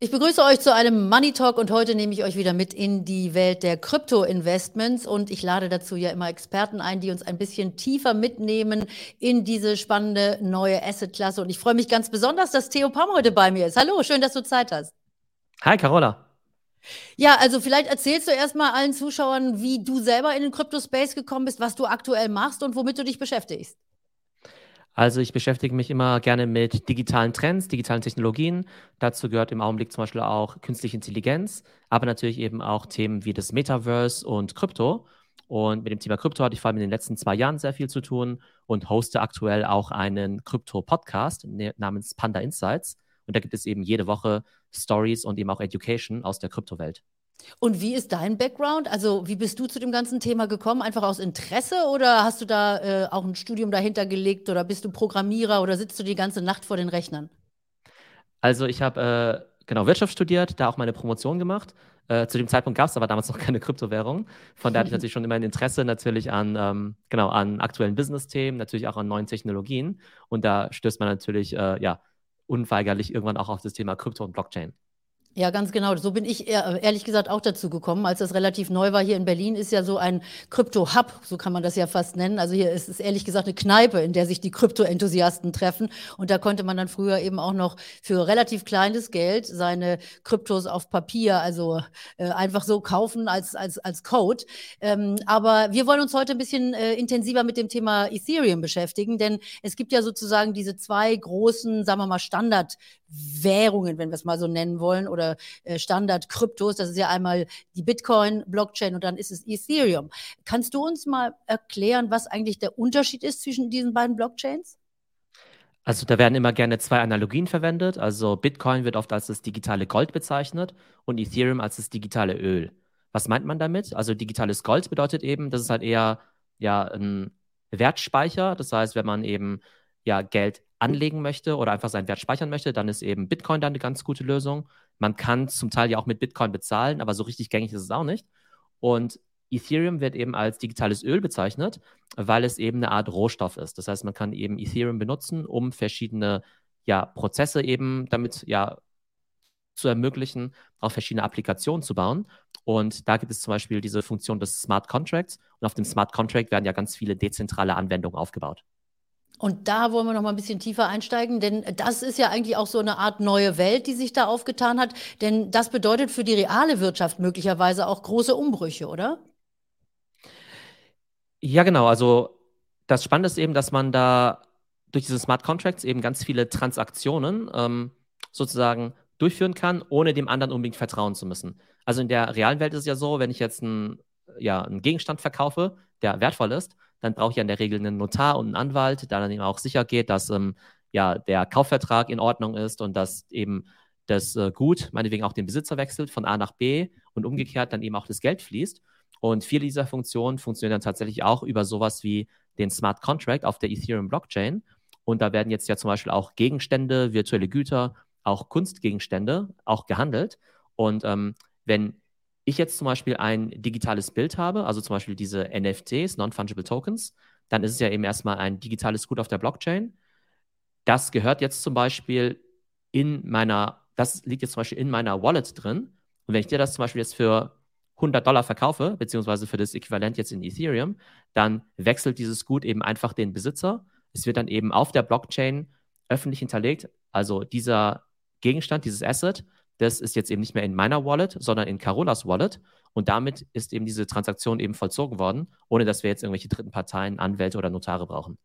Ich begrüße euch zu einem Money Talk und heute nehme ich euch wieder mit in die Welt der Krypto-Investments und ich lade dazu ja immer Experten ein, die uns ein bisschen tiefer mitnehmen in diese spannende neue Asset-Klasse und ich freue mich ganz besonders, dass Theo Pam heute bei mir ist. Hallo, schön, dass du Zeit hast. Hi, Carola. Ja, also vielleicht erzählst du erstmal allen Zuschauern, wie du selber in den Crypto-Space gekommen bist, was du aktuell machst und womit du dich beschäftigst. Also ich beschäftige mich immer gerne mit digitalen Trends, digitalen Technologien. Dazu gehört im Augenblick zum Beispiel auch künstliche Intelligenz, aber natürlich eben auch Themen wie das Metaverse und Krypto. Und mit dem Thema Krypto hatte ich vor allem in den letzten zwei Jahren sehr viel zu tun und hoste aktuell auch einen Krypto-Podcast ne, namens Panda Insights. Und da gibt es eben jede Woche Stories und eben auch Education aus der Kryptowelt. Und wie ist dein Background? Also, wie bist du zu dem ganzen Thema gekommen? Einfach aus Interesse oder hast du da äh, auch ein Studium dahinter gelegt oder bist du Programmierer oder sitzt du die ganze Nacht vor den Rechnern? Also, ich habe äh, genau Wirtschaft studiert, da auch meine Promotion gemacht. Äh, zu dem Zeitpunkt gab es aber damals noch keine Kryptowährung. Von daher hatte ich natürlich schon immer ein Interesse natürlich an, ähm, genau, an aktuellen Business-Themen, natürlich auch an neuen Technologien. Und da stößt man natürlich, äh, ja, unweigerlich irgendwann auch auf das Thema Krypto und Blockchain. Ja, ganz genau. So bin ich ehrlich gesagt auch dazu gekommen, als das relativ neu war. Hier in Berlin ist ja so ein Krypto-Hub, so kann man das ja fast nennen. Also hier ist es ehrlich gesagt eine Kneipe, in der sich die Krypto-Enthusiasten treffen. Und da konnte man dann früher eben auch noch für relativ kleines Geld seine Kryptos auf Papier, also äh, einfach so kaufen als, als, als Code. Ähm, aber wir wollen uns heute ein bisschen äh, intensiver mit dem Thema Ethereum beschäftigen, denn es gibt ja sozusagen diese zwei großen, sagen wir mal, Standardwährungen, wenn wir es mal so nennen wollen, oder äh, Standard-Kryptos. Das ist ja einmal die Bitcoin-Blockchain und dann ist es Ethereum. Kannst du uns mal erklären, was eigentlich der Unterschied ist zwischen diesen beiden Blockchains? Also da werden immer gerne zwei Analogien verwendet. Also Bitcoin wird oft als das digitale Gold bezeichnet und Ethereum als das digitale Öl. Was meint man damit? Also digitales Gold bedeutet eben, das ist halt eher ja ein Wertspeicher. Das heißt, wenn man eben ja Geld anlegen möchte oder einfach seinen Wert speichern möchte, dann ist eben Bitcoin dann eine ganz gute Lösung. Man kann zum Teil ja auch mit Bitcoin bezahlen, aber so richtig gängig ist es auch nicht. Und Ethereum wird eben als digitales Öl bezeichnet, weil es eben eine Art Rohstoff ist. Das heißt, man kann eben Ethereum benutzen, um verschiedene ja, Prozesse eben damit ja zu ermöglichen, auch verschiedene Applikationen zu bauen. Und da gibt es zum Beispiel diese Funktion des Smart Contracts. Und auf dem Smart Contract werden ja ganz viele dezentrale Anwendungen aufgebaut. Und da wollen wir noch mal ein bisschen tiefer einsteigen, denn das ist ja eigentlich auch so eine Art neue Welt, die sich da aufgetan hat. Denn das bedeutet für die reale Wirtschaft möglicherweise auch große Umbrüche, oder? Ja, genau. Also das Spannende ist eben, dass man da durch diese Smart Contracts eben ganz viele Transaktionen ähm, sozusagen durchführen kann, ohne dem anderen unbedingt vertrauen zu müssen. Also in der realen Welt ist es ja so, wenn ich jetzt einen, ja, einen Gegenstand verkaufe, der wertvoll ist, dann brauche ich ja in der Regel einen Notar und einen Anwalt, der dann eben auch sicher geht, dass ähm, ja, der Kaufvertrag in Ordnung ist und dass eben das äh, Gut, meinetwegen auch den Besitzer wechselt von A nach B und umgekehrt dann eben auch das Geld fließt. Und viele dieser Funktionen funktionieren dann tatsächlich auch über sowas wie den Smart Contract auf der Ethereum Blockchain. Und da werden jetzt ja zum Beispiel auch Gegenstände, virtuelle Güter, auch Kunstgegenstände auch gehandelt. Und ähm, wenn ich jetzt zum Beispiel ein digitales Bild habe, also zum Beispiel diese NFTs, Non-Fungible Tokens, dann ist es ja eben erstmal ein digitales Gut auf der Blockchain. Das gehört jetzt zum Beispiel in meiner, das liegt jetzt zum Beispiel in meiner Wallet drin. Und wenn ich dir das zum Beispiel jetzt für 100 Dollar verkaufe, beziehungsweise für das Äquivalent jetzt in Ethereum, dann wechselt dieses Gut eben einfach den Besitzer. Es wird dann eben auf der Blockchain öffentlich hinterlegt. Also dieser Gegenstand, dieses Asset das ist jetzt eben nicht mehr in meiner Wallet, sondern in Carolas Wallet. Und damit ist eben diese Transaktion eben vollzogen worden, ohne dass wir jetzt irgendwelche dritten Parteien, Anwälte oder Notare brauchen.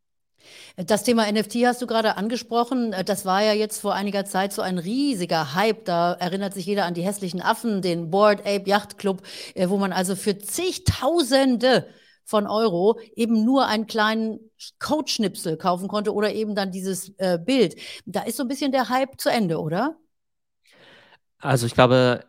Das Thema NFT hast du gerade angesprochen. Das war ja jetzt vor einiger Zeit so ein riesiger Hype. Da erinnert sich jeder an die hässlichen Affen, den Board Ape Yacht Club, äh, wo man also für zigtausende von Euro eben nur einen kleinen Codeschnipsel kaufen konnte oder eben dann dieses äh, Bild. Da ist so ein bisschen der Hype zu Ende, oder? Also ich glaube,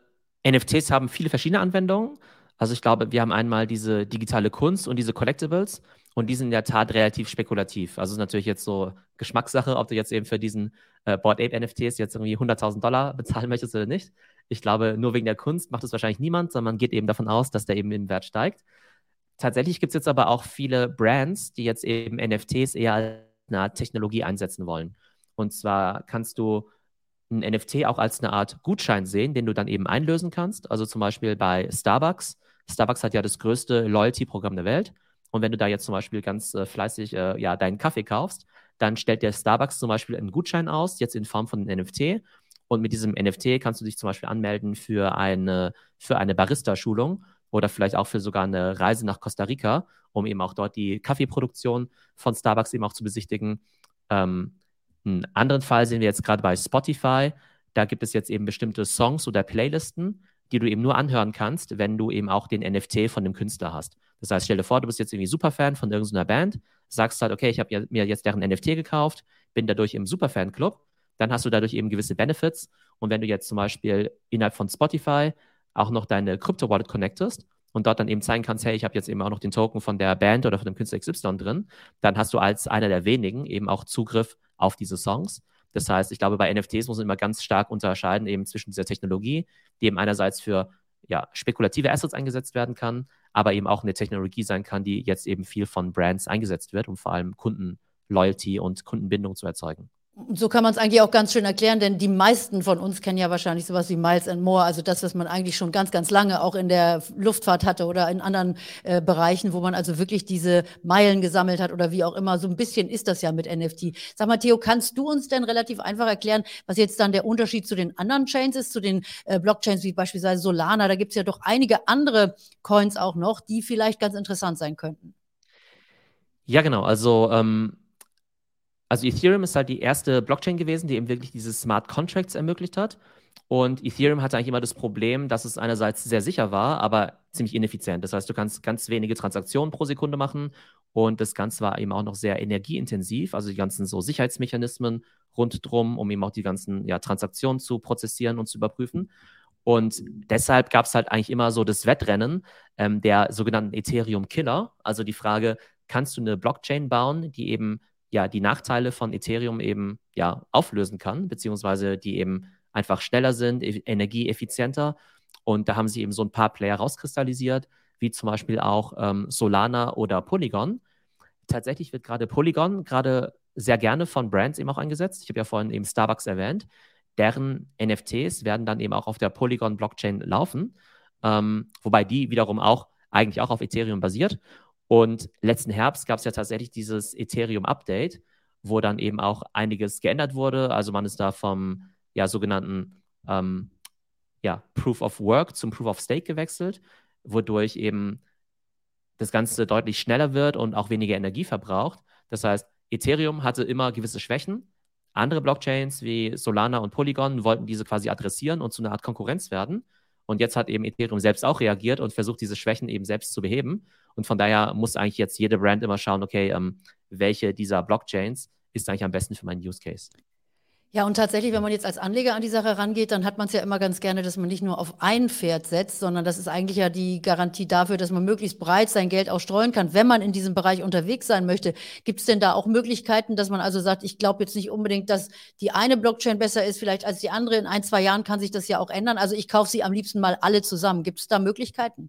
NFTs haben viele verschiedene Anwendungen. Also ich glaube, wir haben einmal diese digitale Kunst und diese Collectibles und die sind in der Tat relativ spekulativ. Also es ist natürlich jetzt so Geschmackssache, ob du jetzt eben für diesen äh, Board Ape NFTs jetzt irgendwie 100.000 Dollar bezahlen möchtest oder nicht. Ich glaube, nur wegen der Kunst macht es wahrscheinlich niemand, sondern man geht eben davon aus, dass der eben im Wert steigt. Tatsächlich gibt es jetzt aber auch viele Brands, die jetzt eben NFTs eher als eine Art Technologie einsetzen wollen. Und zwar kannst du ein NFT auch als eine Art Gutschein sehen, den du dann eben einlösen kannst. Also zum Beispiel bei Starbucks. Starbucks hat ja das größte Loyalty-Programm der Welt. Und wenn du da jetzt zum Beispiel ganz äh, fleißig äh, ja, deinen Kaffee kaufst, dann stellt der Starbucks zum Beispiel einen Gutschein aus, jetzt in Form von einem NFT. Und mit diesem NFT kannst du dich zum Beispiel anmelden für eine, für eine Barista-Schulung oder vielleicht auch für sogar eine Reise nach Costa Rica, um eben auch dort die Kaffeeproduktion von Starbucks eben auch zu besichtigen. Ähm, einen anderen Fall sehen wir jetzt gerade bei Spotify. Da gibt es jetzt eben bestimmte Songs oder Playlisten, die du eben nur anhören kannst, wenn du eben auch den NFT von dem Künstler hast. Das heißt, stell dir vor, du bist jetzt irgendwie Superfan von irgendeiner Band, sagst halt, okay, ich habe mir jetzt deren NFT gekauft, bin dadurch im Superfan-Club, dann hast du dadurch eben gewisse Benefits. Und wenn du jetzt zum Beispiel innerhalb von Spotify auch noch deine Crypto-Wallet connectest und dort dann eben zeigen kannst, hey, ich habe jetzt eben auch noch den Token von der Band oder von dem Künstler XY drin, dann hast du als einer der wenigen eben auch Zugriff auf diese Songs. Das heißt, ich glaube, bei NFTs muss man immer ganz stark unterscheiden eben zwischen dieser Technologie, die eben einerseits für ja, spekulative Assets eingesetzt werden kann, aber eben auch eine Technologie sein kann, die jetzt eben viel von Brands eingesetzt wird, um vor allem Kundenloyalty und Kundenbindung zu erzeugen. So kann man es eigentlich auch ganz schön erklären, denn die meisten von uns kennen ja wahrscheinlich sowas wie Miles and More, also das, was man eigentlich schon ganz, ganz lange auch in der Luftfahrt hatte oder in anderen äh, Bereichen, wo man also wirklich diese Meilen gesammelt hat oder wie auch immer. So ein bisschen ist das ja mit NFT. Sag mal, Theo, kannst du uns denn relativ einfach erklären, was jetzt dann der Unterschied zu den anderen Chains ist, zu den äh, Blockchains wie beispielsweise Solana? Da gibt es ja doch einige andere Coins auch noch, die vielleicht ganz interessant sein könnten. Ja, genau. Also ähm also Ethereum ist halt die erste Blockchain gewesen, die eben wirklich diese Smart Contracts ermöglicht hat. Und Ethereum hatte eigentlich immer das Problem, dass es einerseits sehr sicher war, aber ziemlich ineffizient. Das heißt, du kannst ganz wenige Transaktionen pro Sekunde machen und das Ganze war eben auch noch sehr energieintensiv, also die ganzen so Sicherheitsmechanismen rundherum, um eben auch die ganzen ja, Transaktionen zu prozessieren und zu überprüfen. Und deshalb gab es halt eigentlich immer so das Wettrennen ähm, der sogenannten Ethereum-Killer. Also die Frage, kannst du eine Blockchain bauen, die eben ja die Nachteile von Ethereum eben ja auflösen kann, beziehungsweise die eben einfach schneller sind, e energieeffizienter. Und da haben sie eben so ein paar Player rauskristallisiert, wie zum Beispiel auch ähm, Solana oder Polygon. Tatsächlich wird gerade Polygon gerade sehr gerne von Brands eben auch eingesetzt. Ich habe ja vorhin eben Starbucks erwähnt. Deren NFTs werden dann eben auch auf der Polygon-Blockchain laufen, ähm, wobei die wiederum auch eigentlich auch auf Ethereum basiert. Und letzten Herbst gab es ja tatsächlich dieses Ethereum-Update, wo dann eben auch einiges geändert wurde. Also man ist da vom ja, sogenannten ähm, ja, Proof of Work zum Proof of Stake gewechselt, wodurch eben das Ganze deutlich schneller wird und auch weniger Energie verbraucht. Das heißt, Ethereum hatte immer gewisse Schwächen. Andere Blockchains wie Solana und Polygon wollten diese quasi adressieren und zu einer Art Konkurrenz werden. Und jetzt hat eben Ethereum selbst auch reagiert und versucht, diese Schwächen eben selbst zu beheben. Und von daher muss eigentlich jetzt jede Brand immer schauen, okay, ähm, welche dieser Blockchains ist eigentlich am besten für meinen Use Case. Ja, und tatsächlich, wenn man jetzt als Anleger an die Sache rangeht, dann hat man es ja immer ganz gerne, dass man nicht nur auf ein Pferd setzt, sondern das ist eigentlich ja die Garantie dafür, dass man möglichst breit sein Geld auch streuen kann, wenn man in diesem Bereich unterwegs sein möchte. Gibt es denn da auch Möglichkeiten, dass man also sagt, ich glaube jetzt nicht unbedingt, dass die eine Blockchain besser ist, vielleicht als die andere. In ein, zwei Jahren kann sich das ja auch ändern. Also ich kaufe sie am liebsten mal alle zusammen. Gibt es da Möglichkeiten?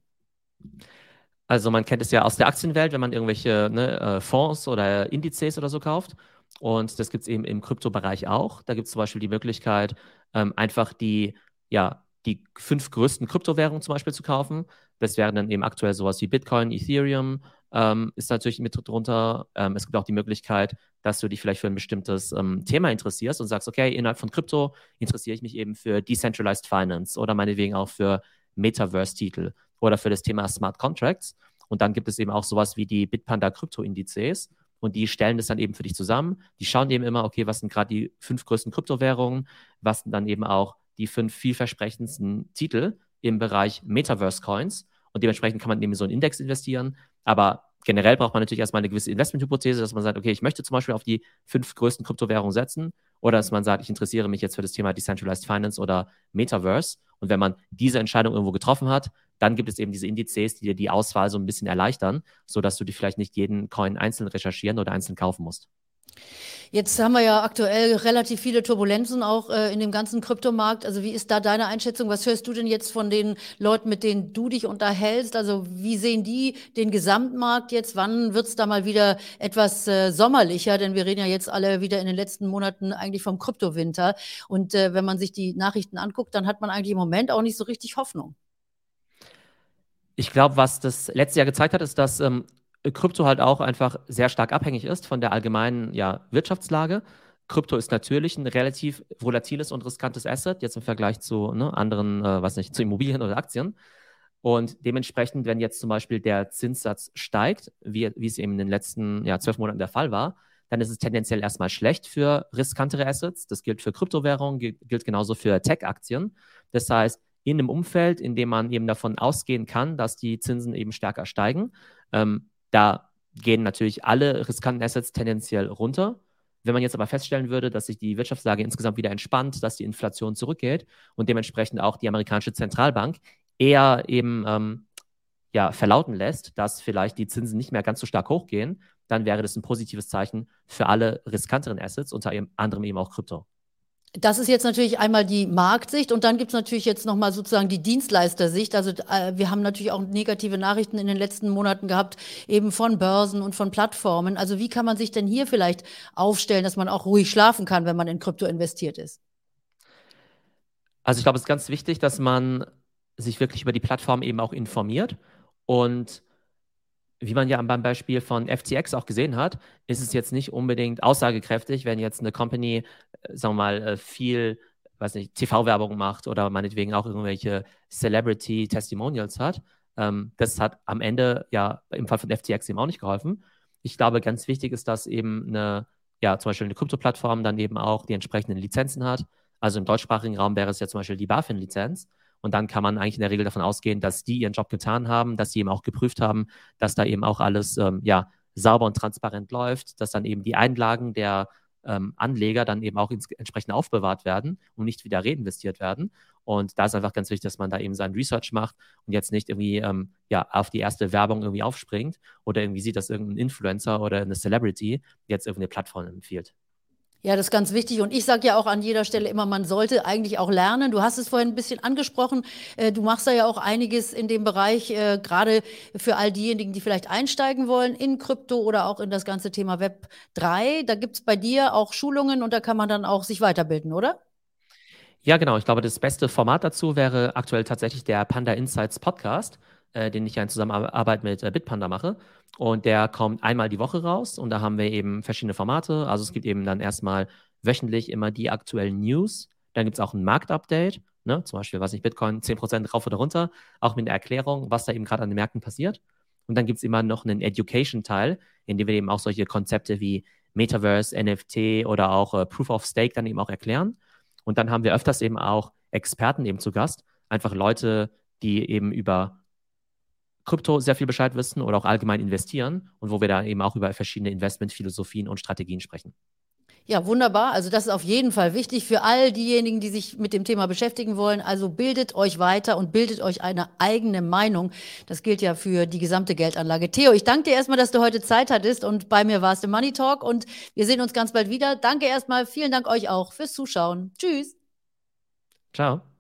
Also man kennt es ja aus der Aktienwelt, wenn man irgendwelche ne, äh, Fonds oder Indizes oder so kauft. Und das gibt es eben im Kryptobereich auch. Da gibt es zum Beispiel die Möglichkeit, ähm, einfach die, ja, die fünf größten Kryptowährungen zum Beispiel zu kaufen. Das wären dann eben aktuell sowas wie Bitcoin, Ethereum, ähm, ist natürlich mit drunter. Ähm, es gibt auch die Möglichkeit, dass du dich vielleicht für ein bestimmtes ähm, Thema interessierst und sagst, okay, innerhalb von Krypto interessiere ich mich eben für Decentralized Finance oder meinetwegen auch für Metaverse-Titel oder für das Thema Smart Contracts. Und dann gibt es eben auch sowas wie die Bitpanda Krypto-Indizes und die stellen das dann eben für dich zusammen. Die schauen eben immer, okay, was sind gerade die fünf größten Kryptowährungen, was sind dann eben auch die fünf vielversprechendsten Titel im Bereich Metaverse Coins und dementsprechend kann man eben so einen Index investieren. Aber generell braucht man natürlich erstmal eine gewisse Investmenthypothese, dass man sagt, okay, ich möchte zum Beispiel auf die fünf größten Kryptowährungen setzen oder dass man sagt, ich interessiere mich jetzt für das Thema Decentralized Finance oder Metaverse. Und wenn man diese Entscheidung irgendwo getroffen hat, dann gibt es eben diese Indizes, die dir die Auswahl so ein bisschen erleichtern, sodass du dir vielleicht nicht jeden Coin einzeln recherchieren oder einzeln kaufen musst. Jetzt haben wir ja aktuell relativ viele Turbulenzen auch äh, in dem ganzen Kryptomarkt. Also wie ist da deine Einschätzung? Was hörst du denn jetzt von den Leuten, mit denen du dich unterhältst? Also wie sehen die den Gesamtmarkt jetzt? Wann wird es da mal wieder etwas äh, sommerlicher? Denn wir reden ja jetzt alle wieder in den letzten Monaten eigentlich vom Kryptowinter. Und äh, wenn man sich die Nachrichten anguckt, dann hat man eigentlich im Moment auch nicht so richtig Hoffnung. Ich glaube, was das letzte Jahr gezeigt hat, ist, dass ähm, Krypto halt auch einfach sehr stark abhängig ist von der allgemeinen ja, Wirtschaftslage. Krypto ist natürlich ein relativ volatiles und riskantes Asset, jetzt im Vergleich zu ne, anderen, äh, was nicht, zu Immobilien oder Aktien. Und dementsprechend, wenn jetzt zum Beispiel der Zinssatz steigt, wie, wie es eben in den letzten ja, zwölf Monaten der Fall war, dann ist es tendenziell erstmal schlecht für riskantere Assets. Das gilt für Kryptowährungen, gilt, gilt genauso für Tech-Aktien. Das heißt, in einem Umfeld, in dem man eben davon ausgehen kann, dass die Zinsen eben stärker steigen, ähm, da gehen natürlich alle riskanten Assets tendenziell runter. Wenn man jetzt aber feststellen würde, dass sich die Wirtschaftslage insgesamt wieder entspannt, dass die Inflation zurückgeht und dementsprechend auch die amerikanische Zentralbank eher eben ähm, ja, verlauten lässt, dass vielleicht die Zinsen nicht mehr ganz so stark hochgehen, dann wäre das ein positives Zeichen für alle riskanteren Assets, unter anderem eben auch Krypto. Das ist jetzt natürlich einmal die Marktsicht und dann gibt es natürlich jetzt nochmal sozusagen die Dienstleistersicht. Also äh, wir haben natürlich auch negative Nachrichten in den letzten Monaten gehabt, eben von Börsen und von Plattformen. Also wie kann man sich denn hier vielleicht aufstellen, dass man auch ruhig schlafen kann, wenn man in Krypto investiert ist? Also ich glaube, es ist ganz wichtig, dass man sich wirklich über die Plattform eben auch informiert und wie man ja beim Beispiel von FTX auch gesehen hat, ist es jetzt nicht unbedingt aussagekräftig, wenn jetzt eine Company, äh, sagen wir mal, äh, viel, weiß nicht, TV-Werbung macht oder meinetwegen auch irgendwelche Celebrity-Testimonials hat. Ähm, das hat am Ende ja im Fall von FTX eben auch nicht geholfen. Ich glaube, ganz wichtig ist, dass eben eine, ja, zum Beispiel eine Krypto-Plattform dann eben auch die entsprechenden Lizenzen hat. Also im deutschsprachigen Raum wäre es ja zum Beispiel die BaFin-Lizenz. Und dann kann man eigentlich in der Regel davon ausgehen, dass die ihren Job getan haben, dass sie eben auch geprüft haben, dass da eben auch alles ähm, ja, sauber und transparent läuft, dass dann eben die Einlagen der ähm, Anleger dann eben auch entsprechend aufbewahrt werden und nicht wieder reinvestiert werden. Und da ist einfach ganz wichtig, dass man da eben sein Research macht und jetzt nicht irgendwie ähm, ja, auf die erste Werbung irgendwie aufspringt oder irgendwie sieht, dass irgendein Influencer oder eine Celebrity jetzt irgendeine Plattform empfiehlt. Ja, das ist ganz wichtig. Und ich sage ja auch an jeder Stelle immer, man sollte eigentlich auch lernen. Du hast es vorhin ein bisschen angesprochen. Äh, du machst da ja auch einiges in dem Bereich, äh, gerade für all diejenigen, die vielleicht einsteigen wollen in Krypto oder auch in das ganze Thema Web 3. Da gibt es bei dir auch Schulungen und da kann man dann auch sich weiterbilden, oder? Ja, genau. Ich glaube, das beste Format dazu wäre aktuell tatsächlich der Panda Insights Podcast äh, den ich ja in Zusammenarbeit mit äh, Bitpanda mache. Und der kommt einmal die Woche raus und da haben wir eben verschiedene Formate. Also es gibt eben dann erstmal wöchentlich immer die aktuellen News. Dann gibt es auch ein Marktupdate, ne? zum Beispiel, was ich Bitcoin 10% rauf oder runter, auch mit einer Erklärung, was da eben gerade an den Märkten passiert. Und dann gibt es immer noch einen Education-Teil, in dem wir eben auch solche Konzepte wie Metaverse, NFT oder auch äh, Proof of Stake dann eben auch erklären. Und dann haben wir öfters eben auch Experten eben zu Gast, einfach Leute, die eben über Krypto sehr viel Bescheid wissen oder auch allgemein investieren und wo wir da eben auch über verschiedene Investmentphilosophien und Strategien sprechen. Ja, wunderbar. Also das ist auf jeden Fall wichtig für all diejenigen, die sich mit dem Thema beschäftigen wollen. Also bildet euch weiter und bildet euch eine eigene Meinung. Das gilt ja für die gesamte Geldanlage. Theo, ich danke dir erstmal, dass du heute Zeit hattest und bei mir warst im Money Talk und wir sehen uns ganz bald wieder. Danke erstmal. Vielen Dank euch auch fürs Zuschauen. Tschüss. Ciao.